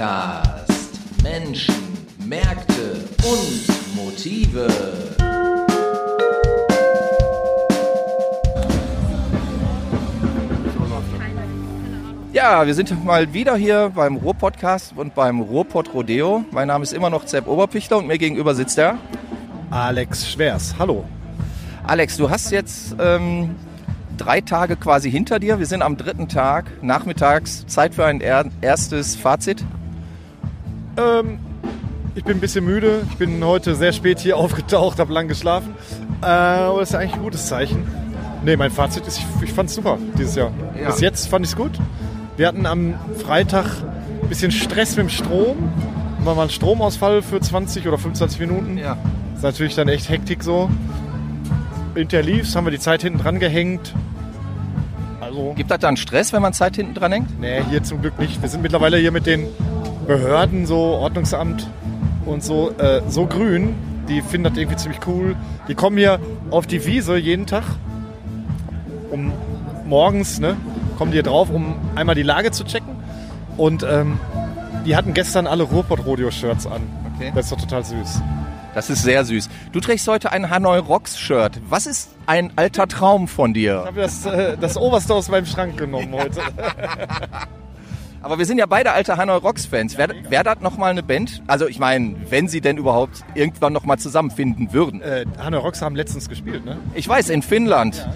Podcast. Menschen, Märkte und Motive. Ja, wir sind mal wieder hier beim Ruhr-Podcast und beim Ruhrpott Rodeo. Mein Name ist immer noch Zepp Oberpichler und mir gegenüber sitzt der Alex Schwers. Hallo. Alex. Du hast jetzt ähm, drei Tage quasi hinter dir. Wir sind am dritten Tag, nachmittags. Zeit für ein er erstes Fazit. Ähm, ich bin ein bisschen müde. Ich bin heute sehr spät hier aufgetaucht, habe lang geschlafen. Äh, aber das ist eigentlich ein gutes Zeichen. Nee, mein Fazit ist, ich, ich fand es super dieses Jahr. Ja. Bis jetzt fand ich es gut. Wir hatten am Freitag ein bisschen Stress mit dem Strom. War mal ein Stromausfall für 20 oder 25 Minuten. Ja. ist natürlich dann echt Hektik so. Hinterher lief's, haben wir die Zeit hinten dran gehängt. Also, Gibt das dann Stress, wenn man Zeit hinten dran hängt? nee, hier zum Glück nicht. Wir sind mittlerweile hier mit den Behörden, so Ordnungsamt und so, äh, so grün. Die finden das irgendwie ziemlich cool. Die kommen hier auf die Wiese jeden Tag. Um morgens, ne, kommen die hier drauf, um einmal die Lage zu checken. Und ähm, die hatten gestern alle Ruhrpott-Rodeo-Shirts an. Okay. Das ist doch total süß. Das ist sehr süß. Du trägst heute ein Hanoi Rocks Shirt. Was ist ein alter Traum von Ich dir? habe das, äh, das Oberste aus meinem Schrank genommen heute. Aber wir sind ja beide alte Hanoi Rocks Fans. Wäre wär das nochmal eine Band? Also ich meine, wenn sie denn überhaupt irgendwann nochmal zusammenfinden würden. äh, Hanoi Rocks haben letztens gespielt, ne? Ich weiß, in Finnland.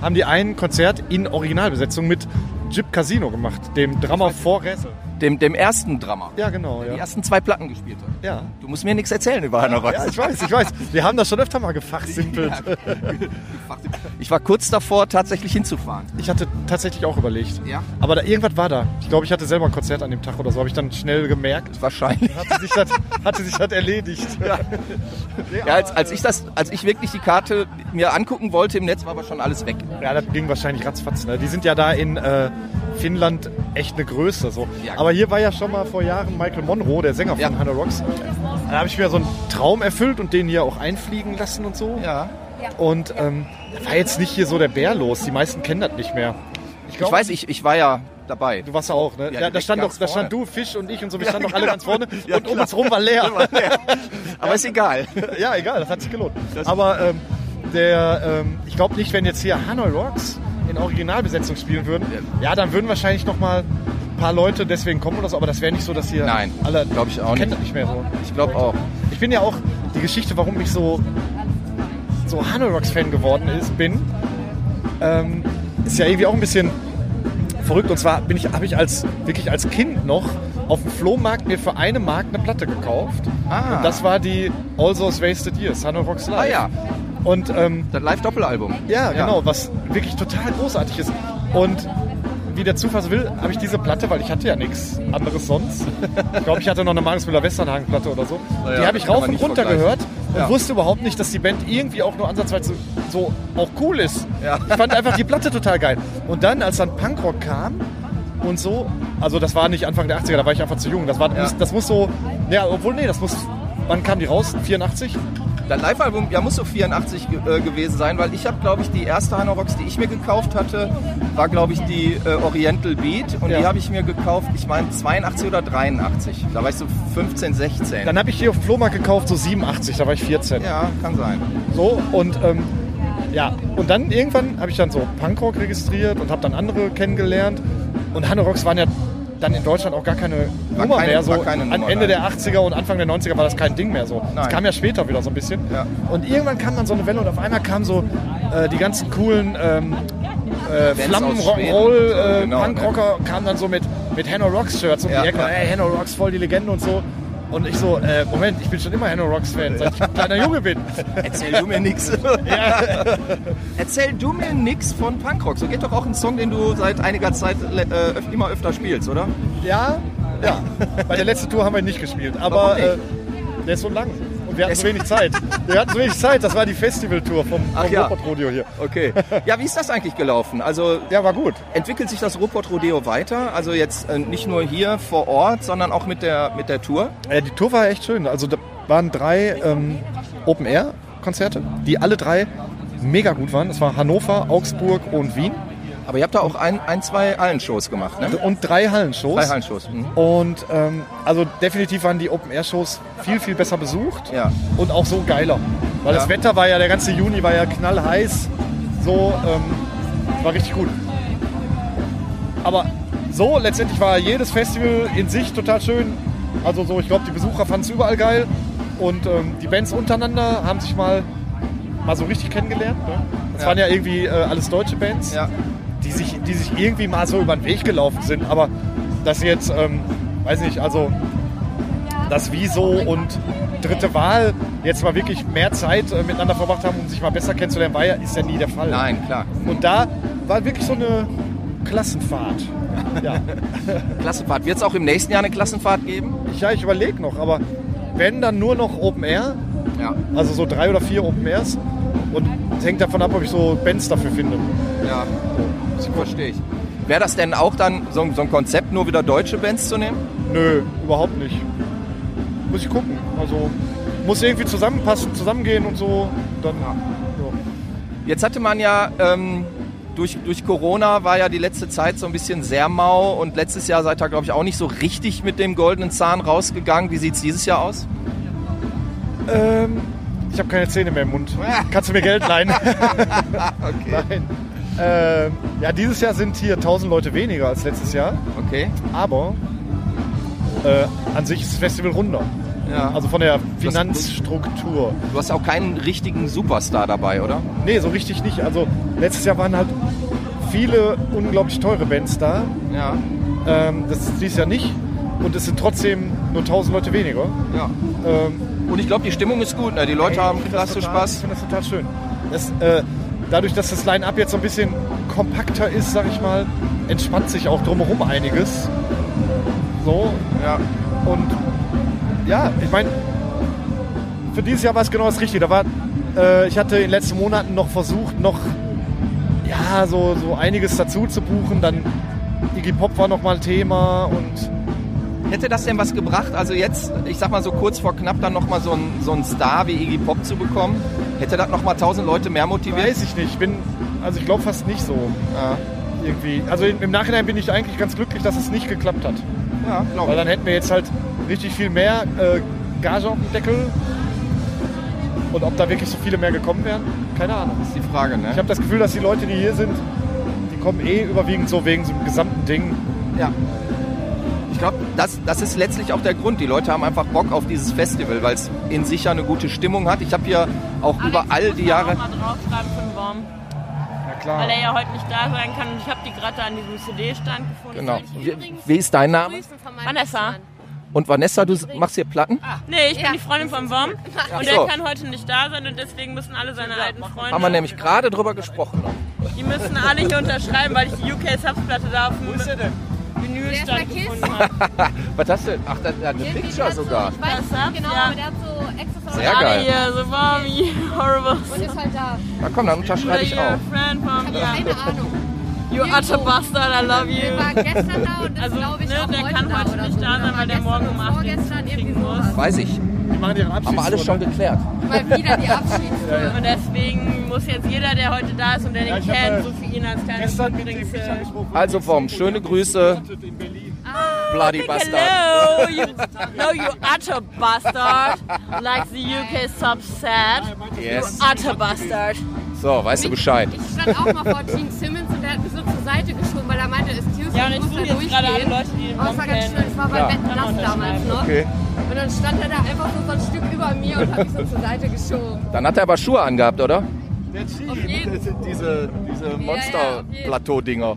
haben die ein Konzert in Originalbesetzung mit Jip Casino gemacht, dem Drummer vor Ressel. Dem, dem ersten Drummer. Ja, genau, Die ja. ersten zwei Platten gespielt hat. Ja. Du musst mir nichts erzählen über Hanoi Rocks. ja, ich weiß, ich weiß. Wir haben das schon öfter mal gefachsimpelt. Ich war kurz davor, tatsächlich hinzufahren. Ich hatte tatsächlich auch überlegt. Ja? Aber da, irgendwas war da. Ich glaube, ich hatte selber ein Konzert an dem Tag oder so, habe ich dann schnell gemerkt. Wahrscheinlich. Hatte sich das, hatte sich das erledigt. Ja. Ja, als, als, ich das, als ich wirklich die Karte mir angucken wollte im Netz, war aber schon alles weg. Ja, das ging wahrscheinlich ratzfatz. Ne? Die sind ja da in äh, Finnland echt eine Größe. So. Ja. Aber hier war ja schon mal vor Jahren Michael Monroe, der Sänger von Ja. Hannah Rocks. Da habe ich mir so einen Traum erfüllt und den hier auch einfliegen lassen und so. Ja. Und ähm, da war jetzt nicht hier so der Bär los. Die meisten kennen das nicht mehr. Ich glaub, weiß, ich, ich war ja dabei. Du warst ja auch, ne? Ja, Ja, da, direkt stand doch, da stand du, Fisch und ich und so. Wir Ja, standen doch alle genau. ganz vorne Ja, und um uns rum war leer. Aber ist egal. ja, egal, das hat sich gelohnt. Aber ähm, der, ähm, ich glaube nicht, wenn jetzt hier Hanoi Rocks in Originalbesetzung spielen würden, ja, dann würden wahrscheinlich noch mal ein paar Leute deswegen kommen oder so. Aber das wäre nicht so, dass hier Nein, alle glaub ich auch kennt nicht. nicht mehr so. Ich glaube auch. Ich bin ja auch die Geschichte, warum ich so so Hanoi Rocks Fan geworden ist, bin, ähm, ist ja irgendwie auch ein bisschen verrückt. Und zwar bin ich, habe ich als wirklich als Kind noch auf dem Flohmarkt mir für eine Mark eine Platte gekauft. Ah. Und das war die All Those Wasted Years, Hanoi Rocks Live. Ah ja, Und ähm, das Live-Doppelalbum. ja, genau, was wirklich total großartig ist. Und wie der Zufall so will, habe ich diese Platte, weil ich hatte ja nichts anderes sonst. Ich glaube, ich hatte noch eine Magnus Müller-Westernhagen-Platte oder so. Naja, die habe ich rauf und runter vergleichen. Gehört und Ja. wusste überhaupt nicht, dass die Band irgendwie auch nur ansatzweise so auch cool ist. Ja. Ich fand einfach die Platte total geil. Und dann, als dann Punkrock kam und so, also das war nicht Anfang der 80er, da war ich einfach zu jung. Das, war, Ja. das muss so, ja, obwohl, nee, das muss, wann kam die raus? 84? Das Live-Album, ja, muss so 84 ge äh, gewesen sein, weil ich habe, glaube ich, die erste Hanoi Rocks, die ich mir gekauft hatte, war, glaube ich, die äh, Oriental Beat. Und Ja. die habe ich mir gekauft, ich meine, 82 oder 83. Da war ich so 15, 16. Dann habe ich die auf dem Flohmarkt gekauft, so 87, da war ich 14. ja, kann sein. So, und ähm, ja, und dann irgendwann habe ich dann so Punkrock registriert und habe dann andere kennengelernt. Und Hanno Rocks waren ja dann in Deutschland auch gar keine War Nummer keine- mehr. So keine an Nummer, Ende nein. der 80er und Anfang der 90er war das kein Ding mehr so. Das kam ja später wieder so ein bisschen. Ja. Und irgendwann kam dann so eine Welle und auf einmal kamen so äh, die ganzen coolen ähm, äh, Flammen Rock'n'Roll äh, Genau, Punkrocker kamen dann so mit, mit Hanno Rocks Shirts um Ja, die Ecke. ja. Ey, Hanno Rocks voll die Legende und so. Und ich so, äh, Moment, ich bin schon immer Hanno Rocks Fan, seit ich ein kleiner Junge bin. Erzähl du mir nix. Erzähl du mir nix von Punkrock. So geht doch auch ein Song, den du seit einiger Zeit äh, immer öfter spielst, oder? Ja, ja. Bei der letzten Tour haben wir ihn nicht gespielt. Aber äh, der ist so lang. Wir hatten so wenig Zeit. Wir hatten so wenig Zeit. Das war die Festivaltour vom, vom ja. Ruhrpott Rodeo hier. Okay. Ja, wie ist das eigentlich gelaufen? Also Ja, war gut. entwickelt sich das Ruhrpott Rodeo weiter? Also jetzt äh, nicht nur hier vor Ort, sondern auch mit der, mit der Tour? Äh, die Tour war echt schön. Also da waren drei ähm, Open-Air-Konzerte, die alle drei mega gut waren. Es war Hannover, Augsburg und Wien. Aber ihr habt da auch ein, ein zwei Hallenshows gemacht, ne? und drei Hallenshows. Drei Hallenshows. Mhm. Und ähm, also definitiv waren die Open-Air-Shows viel, viel besser besucht Ja. und auch so geiler. Weil Ja. das Wetter war ja, der ganze Juni war ja knallheiß. So, ähm, war richtig gut. Aber so, letztendlich war jedes Festival in sich total schön. Also so, ich glaube, die Besucher fanden es überall geil. Und ähm, die Bands untereinander haben sich mal, mal so richtig kennengelernt. Ne? Das Ja. waren ja irgendwie äh, alles deutsche Bands Ja. Die sich, die sich irgendwie mal so über den Weg gelaufen sind. Aber dass jetzt, ähm, weiß nicht, also das Wieso und dritte Wahl jetzt mal wirklich mehr Zeit äh, miteinander verbracht haben, um sich mal besser kennenzulernen, war ja, ist ja nie der Fall. Nein, klar. Und da war wirklich so eine Klassenfahrt. Ja, Klassenfahrt. Wird es auch im nächsten Jahr eine Klassenfahrt geben? ich, ja, ich überlege noch, aber wenn dann nur noch Open Air, Ja. also so drei oder vier Open Airs. Und es hängt davon ab, ob ich so Bands dafür finde. Ja. Verstehe ich. Wäre das denn auch dann so, ein- so ein Konzept, nur wieder deutsche Bands zu nehmen? Nö, überhaupt nicht. Muss ich gucken. Also muss irgendwie zusammenpassen, zusammengehen und so. Dann, ja. Jetzt hatte man ja ähm, durch, durch Corona war ja die letzte Zeit so ein bisschen sehr mau und letztes Jahr seid ihr, glaube ich, auch nicht so richtig mit dem goldenen Zahn rausgegangen. Wie sieht es dieses Jahr aus? Ähm, ich habe keine Zähne mehr im Mund. Kannst du mir Geld leihen? Okay. Nein. Ähm, ja, dieses Jahr sind hier 1000 Leute weniger als letztes Jahr. Okay. Aber äh, an sich ist das Festival runder. Ja. Also von der Finanzstruktur. Du hast auch keinen richtigen Superstar dabei, oder? Nee, so richtig nicht. Also letztes Jahr waren halt viele unglaublich teure Bands da. Ja. Ähm, das ist dieses Jahr nicht. Und es sind trotzdem nur 1000 Leute weniger. ja. Ähm, Und ich glaube, die Stimmung ist gut. Ne? Die Leute ey, haben ich klasse total- Ich Spaß. finde das total schön. Das, äh, dadurch, dass das Line-Up jetzt so ein bisschen kompakter ist, sag ich mal, entspannt sich auch drumherum einiges. So. Ja. Und ja, ich meine, für dieses Jahr war es genau das Richtige. Da war, äh, ich hatte in den letzten Monaten noch versucht, noch ja, so, so einiges dazu zu buchen. Dann Iggy Pop war noch mal Thema und Hätte das denn was gebracht? Also jetzt, ich sag mal so kurz vor knapp, dann nochmal so einen so einen Star wie Iggy Pop zu bekommen? Hätte das nochmal 1000 Leute mehr motiviert? weiß ich nicht. Ich bin, also ich glaube fast nicht so. Ja, Irgendwie. Also im Nachhinein bin ich eigentlich ganz glücklich, dass es nicht geklappt hat. ja glaube Weil dann hätten wir jetzt halt richtig viel mehr äh, Gage auf dem Deckel. Und ob da wirklich so viele mehr gekommen wären, keine Ahnung. Das ist die Frage, ne? Ich habe das Gefühl, dass die Leute, die hier sind, die kommen eh überwiegend so wegen so einem gesamten Ding. Ja. Das, das ist letztlich auch der Grund. Die Leute haben einfach Bock auf dieses Festival, weil es in sich ja eine gute Stimmung hat. Ich habe hier auch über all die Jahre. Auch mal draufschreiben für den Worm, Ja klar. weil er ja heute nicht da sein kann. Und ich habe die gerade da an diesem CD-Stand gefunden. Genau. Wie, wie ist dein Name? Vanessa. Und Vanessa, du machst hier Platten? Nee, ich bin Ja. die Freundin von Worm. Und so. der kann heute nicht da sein und deswegen müssen alle seine alten Freunde. Haben wir nämlich gerade drüber gesprochen. Die müssen alle hier unterschreiben, weil ich die UK Subs-Platte da auf dem Vinylstand Der ist bei Kiss. gefunden habe. Was hast du? Ach, das, ja, eine Irgendwie Picture hat so- sogar. Ich weiß Das nicht genau, ja. aber der hat so extra Sehr geil. hier, so Worm, you horrible. Und ist halt da. Na komm, dann unterschreibe ich auch. friend from, Ich ja. habe keine Ahnung. You utter bastard, I love Der you. war gestern da und ist, Also, glaube ich, ne, auch der heute kann da heute oder nicht so. da sein, weil der morgen um oder 8 vorgestern kriegen irgendwie muss. sowas. Weiß ich. Die machen ihren Abschied. Haben wir alles schon geklärt. Mal wieder die Abschieds. Und deswegen muss jetzt jeder, der heute da ist und der den kennt, so für ihn als kleines Gestern mit dem übrigens. Micha Äh. Also Worm, schöne Grüße. Berlin. Bloody Bastard. Hello, you, no, you utter bastard, like the UK sub said. Yes. You utter bastard. So, weißt du Bescheid. Ich stand auch mal vor Gene Simmons und der hat mich so zur Seite geschoben, weil er meinte, excuse Ja, und me, ich muss da durchgehen. Leute, die Aber es war ganz schön, es war bei Ja. Wetten das damals noch. Okay. Und dann stand er da einfach so, so ein Stück über mir und hat mich so zur Seite geschoben. Dann hat er aber Schuhe angehabt, oder? Der jeden Diese, diese ja. Monster-Plateau-Dinger.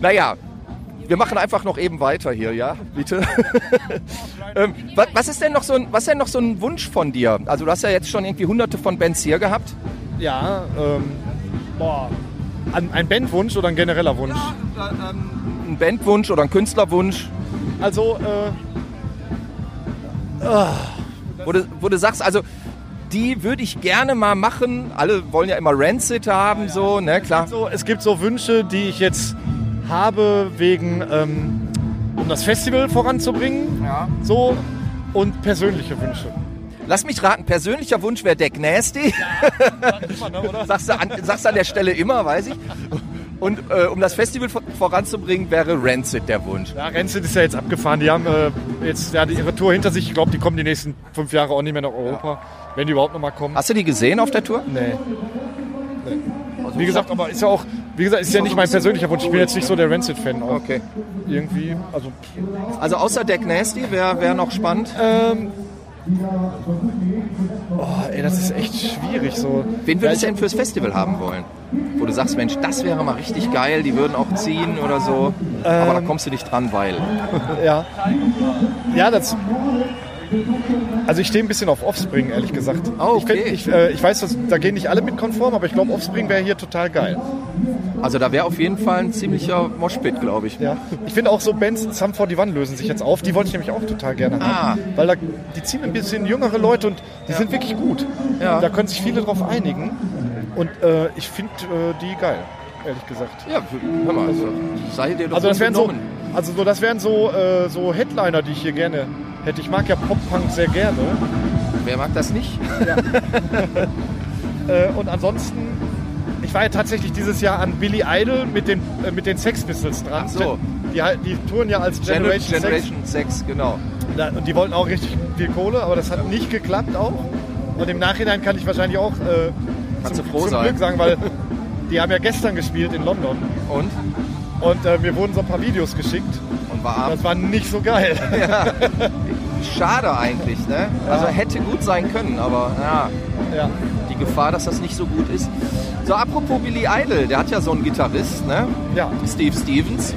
Naja, wir machen einfach noch eben weiter hier, ja? Bitte. ähm, was, was ist denn noch so ein, was ist denn noch so ein Wunsch von dir? Also du hast ja jetzt schon irgendwie hunderte von Bands hier gehabt. Ja, ähm, boah. Ein, ein Bandwunsch oder ein genereller Wunsch? Ein Bandwunsch oder ein Künstlerwunsch, Also, äh, wo du, wo du sagst, also die würde ich gerne mal machen. Alle wollen ja immer Rancid haben, so, ne, klar. so, es gibt so Wünsche, die ich jetzt habe, wegen, ähm, um das Festival voranzubringen. Ja. So, und persönliche Wünsche. Lass mich raten, persönlicher Wunsch wäre Deck Nasty. sagst, du an, sagst du an der Stelle immer, weiß ich. Und äh, um das Festival vor- voranzubringen, wäre Rancid der Wunsch. Ja, Rancid ist ja jetzt abgefahren. Die haben äh, jetzt ja, ihre Tour hinter sich. Ich glaube, die kommen die nächsten fünf Jahre auch nicht mehr nach Europa. Wenn die überhaupt noch mal kommen. Hast du die gesehen auf der Tour? Nee. nee. Wie gesagt, aber ist ja auch, wie gesagt, ist ja nicht mein persönlicher Wunsch. Ich bin jetzt nicht so der Rancid-Fan. Okay. Irgendwie, also Also außer Deck Nasty wäre wär noch spannend. Oh, ey, das ist echt schwierig so. Wen würdest du denn fürs Festival haben wollen? Wo du sagst, Mensch, das wäre mal richtig geil, die würden auch ziehen oder so. Aber da kommst du nicht dran, weil. Ja. Ja, das. Also ich stehe ein bisschen auf Offspring, ehrlich gesagt. Oh, ich, find- okay. ich, äh, ich weiß, dass, da gehen nicht alle mit konform, aber ich glaube, Offspring wäre hier total geil. Also da wäre auf jeden Fall ein ziemlicher Moshpit, glaube ich. Ja. Ich finde auch so Bands, Sum 41 lösen sich jetzt auf. Die wollte ich nämlich auch total gerne haben. Ah. Weil da, die ziehen ein bisschen jüngere Leute und die sind wirklich gut. Ja. Da können sich viele drauf einigen. Und äh, ich finde äh, die geil, ehrlich gesagt. Ja, hör mal, also, sei dir doch Also das wären so, also so, das wären so, äh, so Headliner, die ich hier gerne hätte. Ich mag ja Pop-Punk sehr gerne. Wer mag das nicht? Äh, und ansonsten, ich war ja tatsächlich dieses Jahr an Billy Idol mit den, äh, mit den Sex Pistols dran. Ach so. Die, die touren ja als Generation, Generation, Generation 6, genau. Und die wollten auch richtig viel Kohle, aber das hat nicht geklappt auch. Und im Nachhinein kann ich wahrscheinlich auch äh, Kannst zum, froh zum sein. Glück sagen, weil die haben ja gestern gespielt in London. Und? Und äh, mir wurden so ein paar Videos geschickt. Und war abends. Das war nicht so geil. Schade eigentlich, ne? Also hätte gut sein können, aber ja, ja. die Gefahr, dass das nicht so gut ist. So, apropos Billy Idol, der hat ja so einen Gitarrist, ne? Ja. Steve Stevens.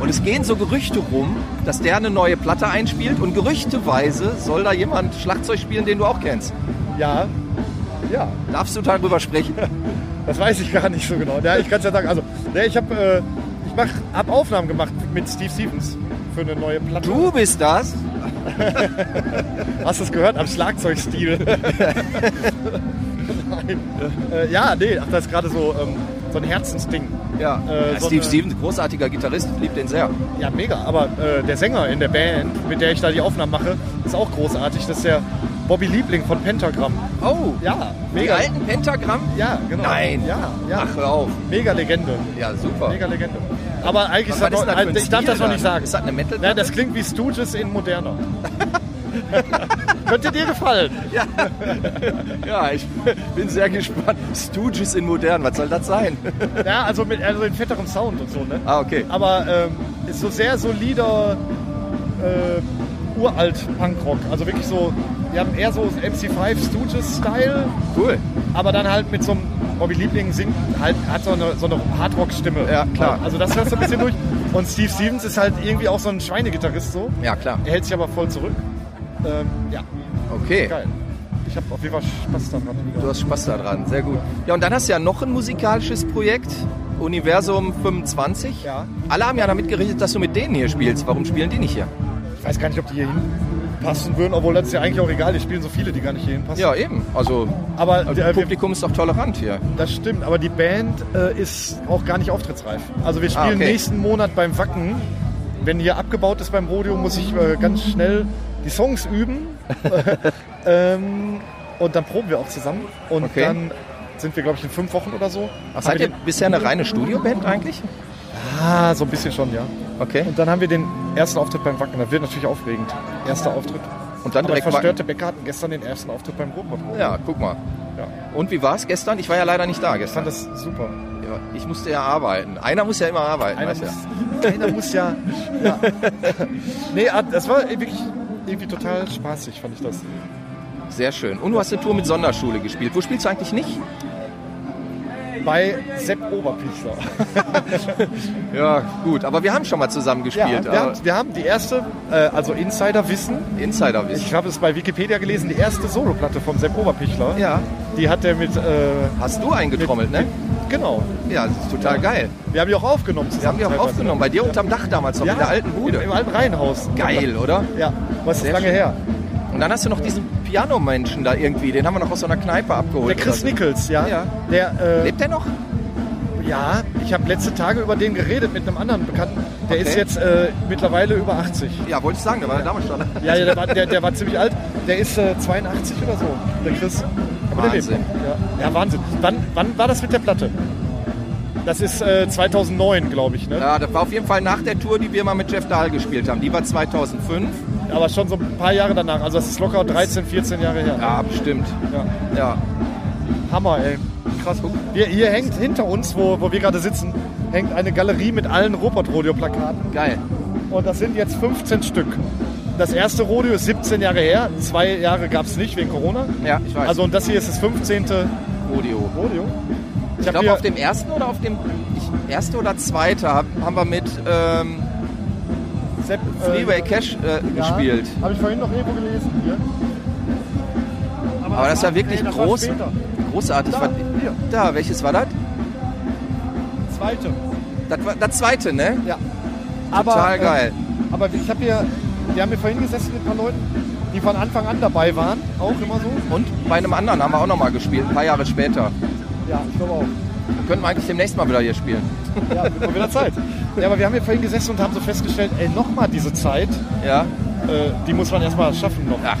Und es gehen so Gerüchte rum, dass der eine neue Platte einspielt und gerüchteweise soll da jemand Schlagzeug spielen, den du auch kennst. Ja. Ja. Darfst du darüber sprechen? Das weiß ich gar nicht so genau. Ja, ich kann es ja sagen. Also, ich habe äh, ich mach, hab Aufnahmen gemacht mit Steve Stevens für eine neue Platte. Du bist das? Hast du es gehört? Am Schlagzeugstil. Nein. Äh, ja, nee, ach, das ist gerade so, ähm, so ein Herzensding. Ja. Äh, ja so Steve eine- Stevens, großartiger Gitarrist, liebt den sehr. Ja, mega. Aber äh, der Sänger in der Band, mit der ich da die Aufnahmen mache, ist auch großartig. Das ist der Bobby Liebling von Pentagram. Oh, Ja, die mega. alten Pentagramm? Ja, genau. Nein. Ja, ja. Ach, hör auf. Mega Legende. Ja, super. Mega Legende. Aber eigentlich ist das noch, das ich darf das noch nicht sagen. Ist das eine metal Nein, das klingt wie Stooges in moderner. Könnte dir gefallen. Ja. ja, ich bin sehr gespannt. Stooges in modern, was soll das sein? Ja, also mit also in fetterem Sound und so, ne? ah, okay. Aber ähm, ist so sehr solider äh, uralt Punkrock. Also wirklich so, wir haben eher so MC5 Stooges-Style, Cool. aber dann halt mit so einem Bobby Liebling singt, halt, hat so eine, so eine Hardrock-Stimme. Ja, klar. Also das hörst du ein bisschen durch. Und Steve Stevens ist halt irgendwie auch so ein Schweinegitarrist so. Ja, klar. Er hält sich aber voll zurück. Ähm, ja, Okay. geil. Ich habe auf jeden Fall Spaß daran. Du hast Spaß daran, sehr gut. Ja, und dann hast du ja noch ein musikalisches Projekt, Universum 25. Ja. Alle haben ja damit gerechnet, dass du mit denen hier spielst. Warum spielen die nicht hier? Ich weiß gar nicht, ob die hier hinpassen würden, obwohl das ist ja eigentlich auch egal. Die spielen so viele, die gar nicht hier hinpassen. Ja, eben. Also, Aber also das wir, Publikum ist doch tolerant hier. das stimmt, aber die Band äh, ist auch gar nicht auftrittsreif. Also wir Ah, spielen okay. nächsten Monat beim Wacken. Wenn hier abgebaut ist beim Rodeo, muss ich äh, ganz schnell die Songs üben. ähm, und dann proben wir auch zusammen. Und Okay. dann sind wir, glaube ich, in fünf Wochen oder so. Ach, seid ihr bisher eine reine Studioband eigentlich? ah, so ein bisschen schon, ja. Okay. Und dann haben wir den ersten Auftritt beim Wacken. Das wird natürlich aufregend. Erster Auftritt. Und dann Aber direkt verstörte Bäcker hatten gestern den ersten Auftritt beim Ruhrpott. Ja, guck mal. Ja. Und wie war es gestern? Ich war ja leider nicht da Ich gestern. fand das super. Ja, ich musste ja arbeiten. Einer muss ja immer arbeiten, Einer weißt muss, ja. einer muss ja. ja. nee, das war wirklich irgendwie total spaßig, fand ich das. Sehr schön. Und du hast eine Tour mit Sonderschule gespielt. Wo spielst du eigentlich nicht? Bei Sepp Oberpichler. Ja, gut. Aber wir haben schon mal zusammen Ja, gespielt. wir, aber haben, wir haben die erste, äh, also Insider-Wissen, Insiderwissen. ich habe es bei Wikipedia gelesen, die erste Soloplatte von Sepp Oberpichler. Ja. Die hat er mit. Äh, Hast du eingetrommelt, ne? genau. Ja, das ist total geil. Wir haben die auch aufgenommen. Wir haben die auch aufgenommen. Bei dir unterm Dach damals noch Ja, in der alten Bude. Im alten Reihenhaus. Geil, oder? Ja, was ist Sehr lange schön. her? Und dann hast du noch diesen Pianomenschen da irgendwie. Den haben wir noch aus so einer Kneipe abgeholt. Der Chris. Nichols, ja. Ja. Der, äh, Lebt der noch? Ja, ich habe letzte Tage über den geredet mit einem anderen Bekannten. Der Okay. ist jetzt äh, mittlerweile über 80. Ja, wollte ich sagen. Der war ja damals schon. Ja, ja der, war, der, der war ziemlich alt. Der ist äh, 82 oder so, der Chris. Aber der lebt Wahnsinn. noch. Ja. ja, Wahnsinn. Wann, wann war das mit der Platte? Das ist äh, 2009, glaube ich. Ne? Ja, das war auf jeden Fall nach der Tour, die wir mal mit Jeff Dahl gespielt haben. Die war 2005. Aber schon so ein paar Jahre danach. Also das ist locker 13, 14 Jahre her. Ja, bestimmt. Ja. Ja. Hammer, ey. Krass. Wir, hier hängt hinter uns, wo, wo wir gerade sitzen, hängt eine Galerie mit allen Robot-Rodeo-Plakaten. Geil. Und das sind jetzt 15 Stück. Das erste Rodeo ist 17 Jahre her. Zwei Jahre gab es nicht wegen Corona. Ja, ich weiß. Also und das hier ist das 15. Rodeo. Rodeo. Ich hab glaube, hier- auf dem ersten oder auf dem ich, erste oder zweite hab, haben wir mit ähm, Sepp, Freeway Cash äh, gespielt. Habe ich vorhin noch irgendwo gelesen. Hier. Aber das ist ja wirklich nee, das war groß, später. großartig. Da, Was- hier. da, welches war das? Zweite. Das war das zweite, ne? Ja. Aber, Total äh, geil. Aber ich habe hier, wir haben hier vorhin gesessen mit ein paar Leuten, die von Anfang an dabei waren. Auch immer so. Und bei einem anderen haben wir auch nochmal gespielt, ein paar Jahre später. Ja, ich glaube auch. Könnten wir eigentlich demnächst mal wieder hier spielen. Ja, wird mal wieder Zeit. Ja, aber wir haben hier vorhin gesessen und haben so festgestellt, ey, nochmal diese Zeit, Ja? äh, die muss man erstmal schaffen noch. Ach,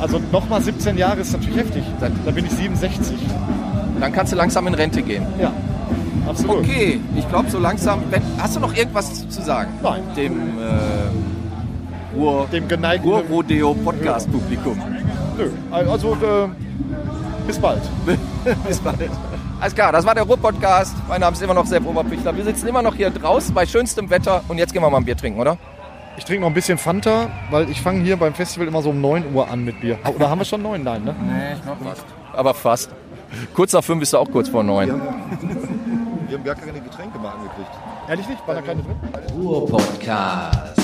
Also nochmal 17 Jahre ist natürlich heftig. Da bin ich 67. dann kannst du langsam in Rente gehen. Ja, absolut. Okay, ich glaube so langsam. Wenn, hast du noch irgendwas zu sagen? Nein. Dem äh, Ruhr, Dem geneigten... Ruhr-Rodeo-Podcast-Publikum. Nö, also äh, bis bald. Bis bald. Alles klar, das war der Ruhr-Podcast. Mein Name ist immer noch Sepp Oberpichler. Wir sitzen immer noch hier draußen bei schönstem Wetter und jetzt gehen wir mal ein Bier trinken, oder? Ich trinke noch ein bisschen Fanta, weil ich fange hier beim Festival immer so um 9 Uhr an mit Bier. Oder haben wir schon 9? Nein, ne? Aber fast. Kurz nach fünf ist er auch kurz vor neun. Wir haben gar keine Getränke mal angekriegt. Ehrlich nicht? War da keine drin? Ruhr-Podcast.